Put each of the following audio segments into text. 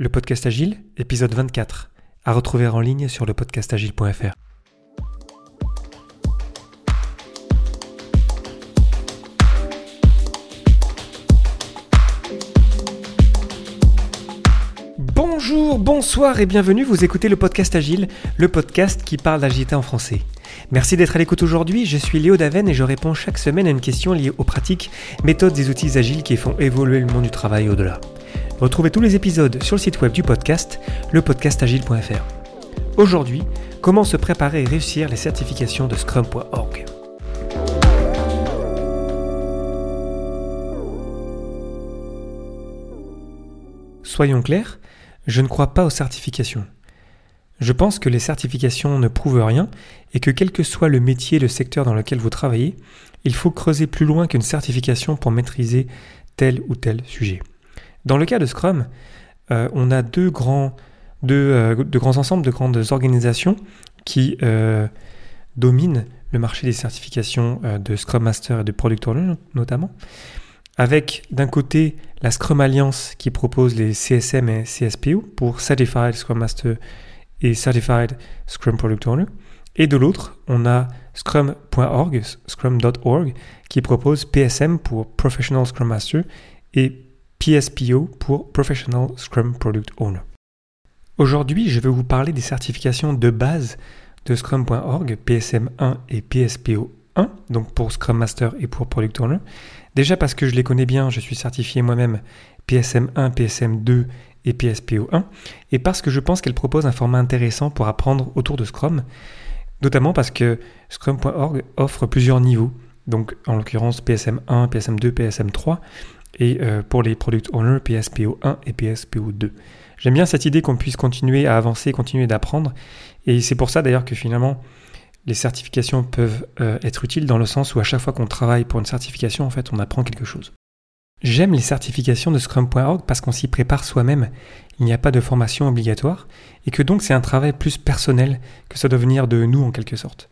Le podcast Agile, épisode 24, à retrouver en ligne sur le podcastagile.fr. Bonjour, bonsoir et bienvenue, vous écoutez le podcast Agile, le podcast qui parle d'agilité en français. Merci d'être à l'écoute aujourd'hui, je suis Léo Daven et je réponds chaque semaine à une question liée aux pratiques, méthodes et outils agiles qui font évoluer le monde du travail au-delà. Retrouvez tous les épisodes sur le site web du podcast, lepodcastagile.fr. Aujourd'hui, comment se préparer et réussir les certifications de scrum.org. Soyons clairs, je ne crois pas aux certifications. Je pense que les certifications ne prouvent rien et que quel que soit le métier le secteur dans lequel vous travaillez, il faut creuser plus loin qu'une certification pour maîtriser tel ou tel sujet. Dans le cas de Scrum, euh, on a deux grands, euh, deux, grands ensembles, de grandes organisations qui euh, dominent le marché des certifications de Scrum Master et de Product Owner notamment, avec d'un côté la Scrum Alliance qui propose les CSM et CSPO pour Certified Scrum Master et Certified Scrum Product Owner, et de l'autre, on a scrum.org, scrum.org, qui propose PSM pour Professional Scrum Master et PSPO pour Professional Scrum Product Owner. Aujourd'hui, je vais vous parler des certifications de base de Scrum.org, PSM1 et PSPO1, donc pour Scrum Master et pour Product Owner. Déjà parce que je les connais bien, je suis certifié moi-même PSM1, PSM2 et PSPO1, et parce que je pense qu'elles proposent un format intéressant pour apprendre autour de Scrum, notamment parce que Scrum.org offre plusieurs niveaux, donc en l'occurrence PSM1, PSM2, PSM3, et euh, pour les product owners PSPO1 et PSPO2. J'aime bien cette idée qu'on puisse continuer à avancer, continuer d'apprendre, et c'est pour ça d'ailleurs que finalement les certifications peuvent euh, être utiles dans le sens où à chaque fois qu'on travaille pour une certification, en fait, on apprend quelque chose. J'aime les certifications de Scrum.org parce qu'on s'y prépare soi-même, il n'y a pas de formation obligatoire, et que donc c'est un travail plus personnel que ça doit venir de nous en quelque sorte.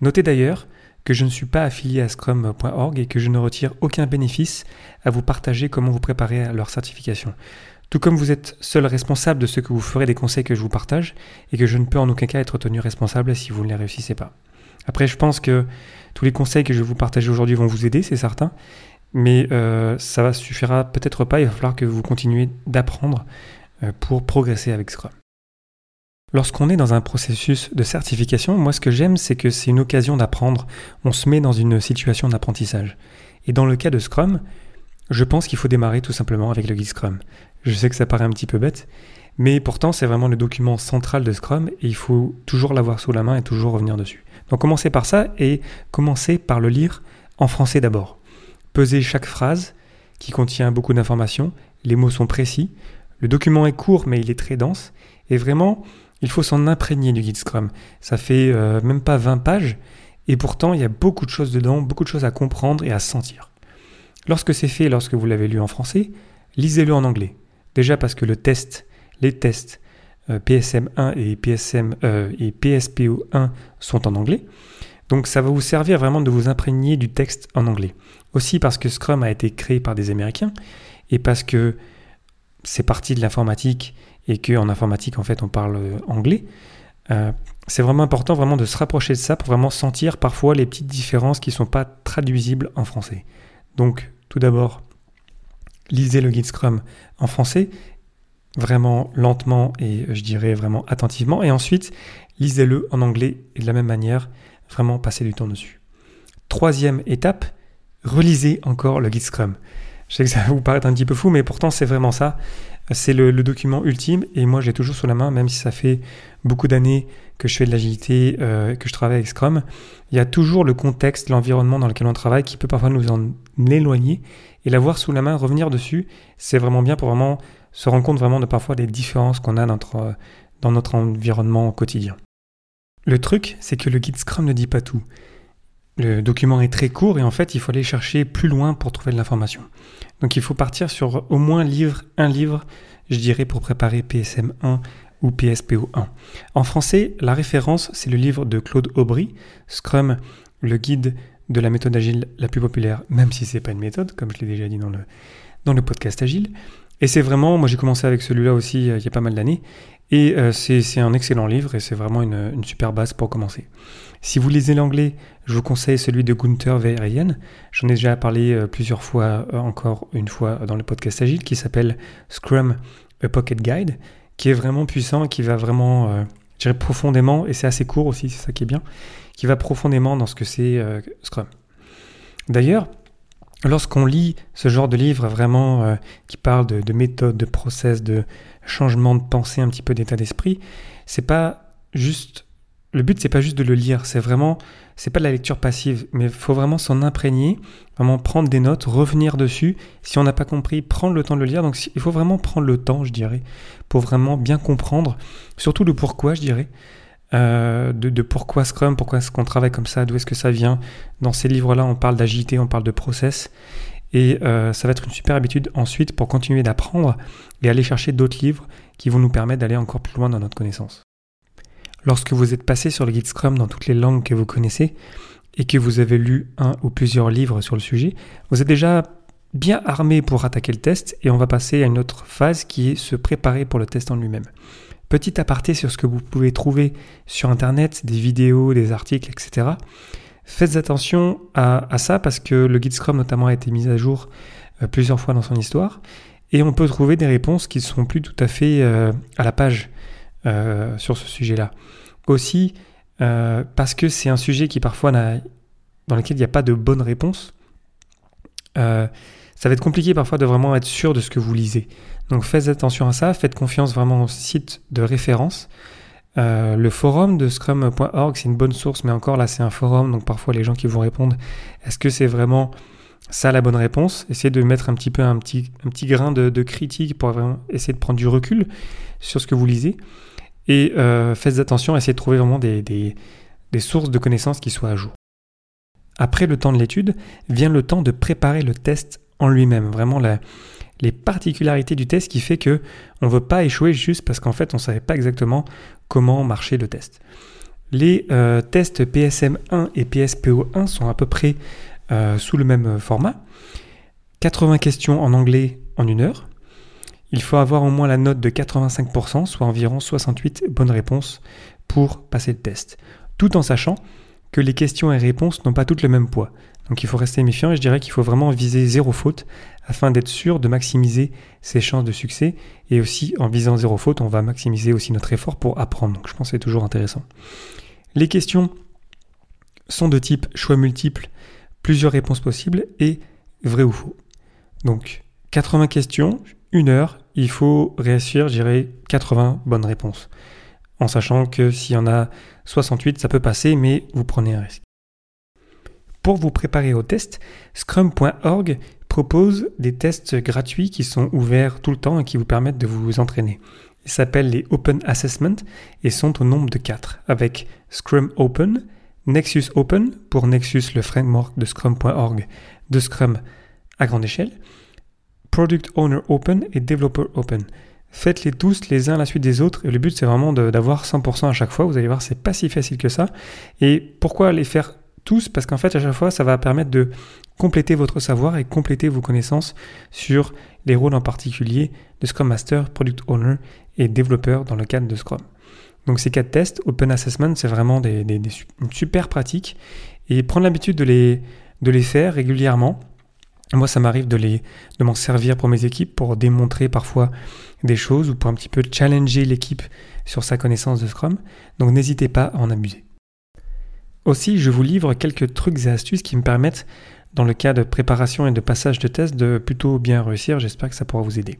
Notez d'ailleurs que je ne suis pas affilié à scrum.org et que je ne retire aucun bénéfice à vous partager comment vous préparer à leur certification. Tout comme vous êtes seul responsable de ce que vous ferez des conseils que je vous partage et que je ne peux en aucun cas être tenu responsable si vous ne les réussissez pas. Après, je pense que tous les conseils que je vais vous partager aujourd'hui vont vous aider, c'est certain, mais euh, ça suffira peut-être pas, il va falloir que vous continuiez d'apprendre euh, pour progresser avec Scrum. Lorsqu'on est dans un processus de certification, moi ce que j'aime c'est que c'est une occasion d'apprendre, on se met dans une situation d'apprentissage. Et dans le cas de Scrum, je pense qu'il faut démarrer tout simplement avec le guide Scrum. Je sais que ça paraît un petit peu bête, mais pourtant c'est vraiment le document central de Scrum et il faut toujours l'avoir sous la main et toujours revenir dessus. Donc commencez par ça et commencez par le lire en français d'abord. Pesez chaque phrase qui contient beaucoup d'informations, les mots sont précis, le document est court mais il est très dense et vraiment il faut s'en imprégner du guide Scrum. Ça fait euh, même pas 20 pages, et pourtant il y a beaucoup de choses dedans, beaucoup de choses à comprendre et à sentir. Lorsque c'est fait, lorsque vous l'avez lu en français, lisez-le en anglais. Déjà parce que le test, les tests euh, PSM1 et, PSM, euh, et PSPO1 sont en anglais. Donc ça va vous servir vraiment de vous imprégner du texte en anglais. Aussi parce que Scrum a été créé par des Américains et parce que c'est parti de l'informatique et qu'en informatique, en fait, on parle euh, anglais, euh, c'est vraiment important vraiment de se rapprocher de ça pour vraiment sentir parfois les petites différences qui ne sont pas traduisibles en français. Donc, tout d'abord, lisez le guide Scrum en français, vraiment lentement et je dirais vraiment attentivement, et ensuite, lisez-le en anglais et de la même manière, vraiment passez du temps dessus. Troisième étape, relisez encore le guide Scrum. Je sais que ça va vous paraître un petit peu fou, mais pourtant c'est vraiment ça. C'est le, document ultime et moi j'ai toujours sous la main, même si ça fait beaucoup d'années que je fais de l'agilité, euh, que je travaille avec Scrum, il y a toujours le contexte, l'environnement dans lequel on travaille qui peut parfois nous en éloigner et l'avoir sous la main, revenir dessus, c'est vraiment bien pour vraiment se rendre compte vraiment de parfois des différences qu'on a dans notre, dans notre environnement quotidien. Le truc, c'est que le guide Scrum ne dit pas tout. Le document est très court et en fait, il faut aller chercher plus loin pour trouver de l'information. Donc il faut partir sur au moins livre, un livre, je dirais, pour préparer PSM 1 ou PSPO 1. En français, la référence, c'est le livre de Claude Aubry, Scrum, le guide de la méthode agile la plus populaire, même si ce n'est pas une méthode, comme je l'ai déjà dit dans le, dans le podcast agile. Et c'est vraiment, moi j'ai commencé avec celui-là aussi il y a pas mal d'années, et c'est un excellent livre et c'est vraiment une, super base pour commencer. Si vous lisez l'anglais, je vous conseille celui de Gunther Verheyen. J'en ai déjà parlé plusieurs fois, encore une fois dans le podcast Agile, qui s'appelle Scrum A Pocket Guide, qui est vraiment puissant, qui va vraiment je dirais profondément, et c'est assez court aussi, c'est ça qui est bien, qui va profondément dans ce que c'est euh, Scrum. D'ailleurs, lorsqu'on lit ce genre de livre vraiment euh, qui parle de, de, méthode, de process, de changement de pensée, un petit peu d'état d'esprit, c'est pas juste. Le but, c'est pas juste de le lire, c'est vraiment. C'est pas de la lecture passive, mais il faut vraiment s'en imprégner, vraiment prendre des notes, revenir dessus. Si on n'a pas compris, prendre le temps de le lire. Donc il faut vraiment prendre le temps, je dirais, pour vraiment bien comprendre, surtout le pourquoi, je dirais. Euh, de, pourquoi Scrum, pourquoi est-ce qu'on travaille comme ça, d'où est-ce que ça vient. Dans ces livres-là, on parle d'agilité, on parle de process. Et euh, ça va être une super habitude ensuite pour continuer d'apprendre et aller chercher d'autres livres qui vont nous permettre d'aller encore plus loin dans notre connaissance. Lorsque vous êtes passé sur le guide Scrum dans toutes les langues que vous connaissez et que vous avez lu un ou plusieurs livres sur le sujet, vous êtes déjà bien armé pour attaquer le test et on va passer à une autre phase qui est se préparer pour le test en lui-même. Petit aparté sur ce que vous pouvez trouver sur Internet, des vidéos, des articles, etc. Faites attention à, ça parce que le guide Scrum notamment a été mis à jour euh, plusieurs fois dans son histoire et on peut trouver des réponses qui ne sont plus tout à fait euh, à la page euh, sur ce sujet-là. Aussi parce que c'est un sujet qui parfois dans lequel il n'y a pas de bonne réponse. Ça va être compliqué parfois de vraiment être sûr de ce que vous lisez. Donc faites attention à ça, faites confiance vraiment au site de référence. Euh, le forum de scrum.org, c'est une bonne source, mais encore là, c'est un forum, donc parfois les gens qui vont répondre, est-ce que c'est vraiment ça la bonne réponse? Essayez de mettre un petit peu un petit, un petit grain de, critique pour vraiment essayer de prendre du recul sur ce que vous lisez. Et euh, faites attention, essayez de trouver vraiment des, des, des sources de connaissances qui soient à jour. Après le temps de l'étude, vient le temps de préparer le test en lui-même. Vraiment les particularités du test qui fait que on ne veut pas échouer juste parce qu'en fait on ne savait pas exactement comment marchait le test. Les euh, tests PSM1 et PSPO1 sont à peu près euh, sous le même format. 80 questions en anglais en une heure. Il faut avoir au moins la note de 85%, soit environ 68 bonnes réponses pour passer le test. Tout en sachant que les questions et réponses n'ont pas toutes le même poids. Donc il faut rester méfiant et je dirais qu'il faut vraiment viser zéro faute afin d'être sûr de maximiser ses chances de succès. Et aussi en visant zéro faute, on va maximiser aussi notre effort pour apprendre. Donc je pense que c'est toujours intéressant. Les questions sont de type choix multiple, plusieurs réponses possibles et vrai ou faux. Donc 80 questions, une heure, il faut réussir, je dirais, 80 bonnes réponses. En sachant que s'il y en a 68, ça peut passer, mais vous prenez un risque. Pour vous préparer au test, scrum.org propose des tests gratuits qui sont ouverts tout le temps et qui vous permettent de vous entraîner. Ils s'appellent les Open Assessment et sont au nombre de 4 avec Scrum Open, Nexus Open pour Nexus le framework de scrum.org de Scrum à grande échelle, Product Owner Open et Developer Open. Faites-les tous les uns à la suite des autres et le but c'est vraiment d'avoir 100% à chaque fois. Vous allez voir, c'est pas si facile que ça. Et pourquoi les faire tous parce qu'en fait à chaque fois ça va permettre de compléter votre savoir et compléter vos connaissances sur les rôles en particulier de Scrum Master, Product Owner et développeur dans le cadre de Scrum. Donc ces quatre tests, Open Assessment, c'est vraiment des, une super pratique et prendre l'habitude de les, faire régulièrement. Moi, ça m'arrive de m'en servir pour mes équipes, pour démontrer parfois des choses ou pour un petit peu challenger l'équipe sur sa connaissance de Scrum. Donc n'hésitez pas à en abuser. Aussi, je vous livre quelques trucs et astuces qui me permettent, dans le cas de préparation et de passage de test, de plutôt bien réussir. J'espère que ça pourra vous aider.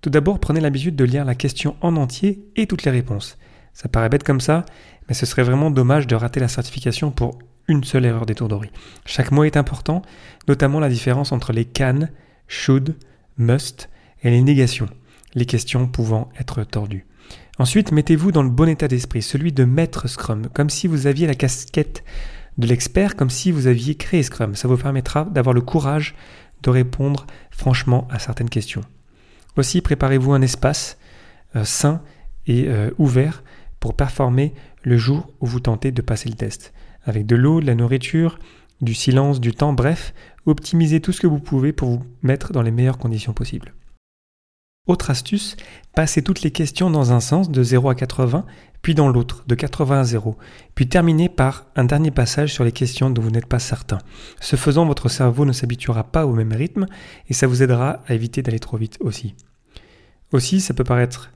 Tout d'abord, prenez l'habitude de lire la question en entier et toutes les réponses. Ça paraît bête comme ça, mais ce serait vraiment dommage de rater la certification pour une seule erreur d'étourderie. Chaque mot est important, notamment la différence entre les can, should, must et les négations, les questions pouvant être tordues. Ensuite, mettez-vous dans le bon état d'esprit, celui de maître Scrum, comme si vous aviez la casquette de l'expert, comme si vous aviez créé Scrum. Ça vous permettra d'avoir le courage de répondre franchement à certaines questions. Aussi, préparez-vous un espace euh, sain et euh, ouvert pour performer le jour où vous tentez de passer le test. Avec de l'eau, de la nourriture, du silence, du temps, bref, optimisez tout ce que vous pouvez pour vous mettre dans les meilleures conditions possibles. Autre astuce, passez toutes les questions dans un sens de 0 à 80, puis dans l'autre de 80 à 0, puis terminez par un dernier passage sur les questions dont vous n'êtes pas certain. Ce faisant, votre cerveau ne s'habituera pas au même rythme et ça vous aidera à éviter d'aller trop vite aussi. Aussi, ça peut paraître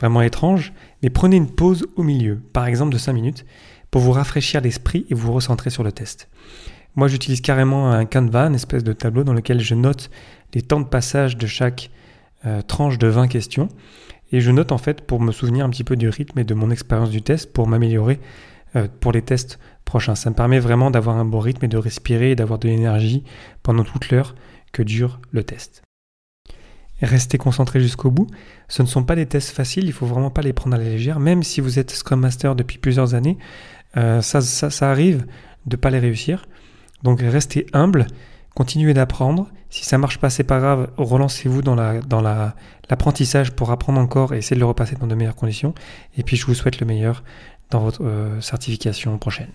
vraiment étrange, mais prenez une pause au milieu, par exemple de 5 minutes, pour vous rafraîchir l'esprit et vous recentrer sur le test. Moi, j'utilise carrément un Canva, une espèce de tableau dans lequel je note les temps de passage de chaque euh, tranche de 20 questions. Et je note en fait pour me souvenir un petit peu du rythme et de mon expérience du test pour m'améliorer euh, pour les tests prochains. Ça me permet vraiment d'avoir un bon rythme et de respirer et d'avoir de l'énergie pendant toute l'heure que dure le test. Restez concentré jusqu'au bout. Ce ne sont pas des tests faciles, il faut vraiment pas les prendre à la légère. Même si vous êtes Scrum Master depuis plusieurs années, euh, ça, ça, ça, arrive de pas les réussir. Donc restez humble, continuez d'apprendre. Si ça marche pas, c'est pas grave. Relancez-vous dans la dans la l'apprentissage pour apprendre encore et essayer de le repasser dans de meilleures conditions. Et puis je vous souhaite le meilleur dans votre euh, certification prochaine.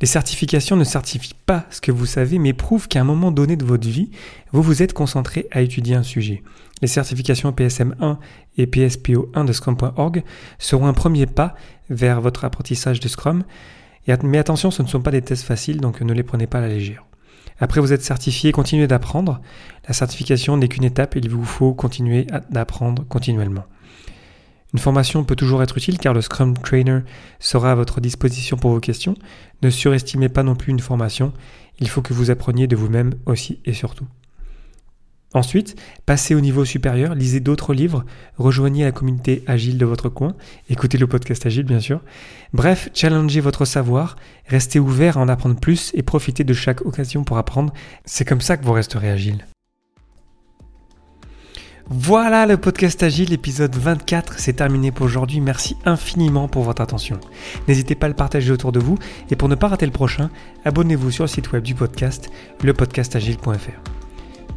Les certifications ne certifient pas ce que vous savez, mais prouvent qu'à un moment donné de votre vie, vous vous êtes concentré à étudier un sujet. Les certifications PSM 1 et PSPO 1 de Scrum.org seront un premier pas vers votre apprentissage de Scrum. Mais attention, ce ne sont pas des tests faciles, donc ne les prenez pas à la légère. Après vous êtes certifié, continuez d'apprendre. La certification n'est qu'une étape, il vous faut continuer d'apprendre continuellement. Une formation peut toujours être utile car le Scrum Trainer sera à votre disposition pour vos questions. Ne surestimez pas non plus une formation, il faut que vous appreniez de vous-même aussi et surtout. Ensuite, passez au niveau supérieur, lisez d'autres livres, rejoignez la communauté agile de votre coin, écoutez le podcast agile bien sûr. Bref, challengez votre savoir, restez ouvert à en apprendre plus et profitez de chaque occasion pour apprendre. C'est comme ça que vous resterez agile. Voilà le podcast Agile, épisode 24, c'est terminé pour aujourd'hui. Merci infiniment pour votre attention. N'hésitez pas à le partager autour de vous et pour ne pas rater le prochain, abonnez-vous sur le site web du podcast, lepodcastagile.fr.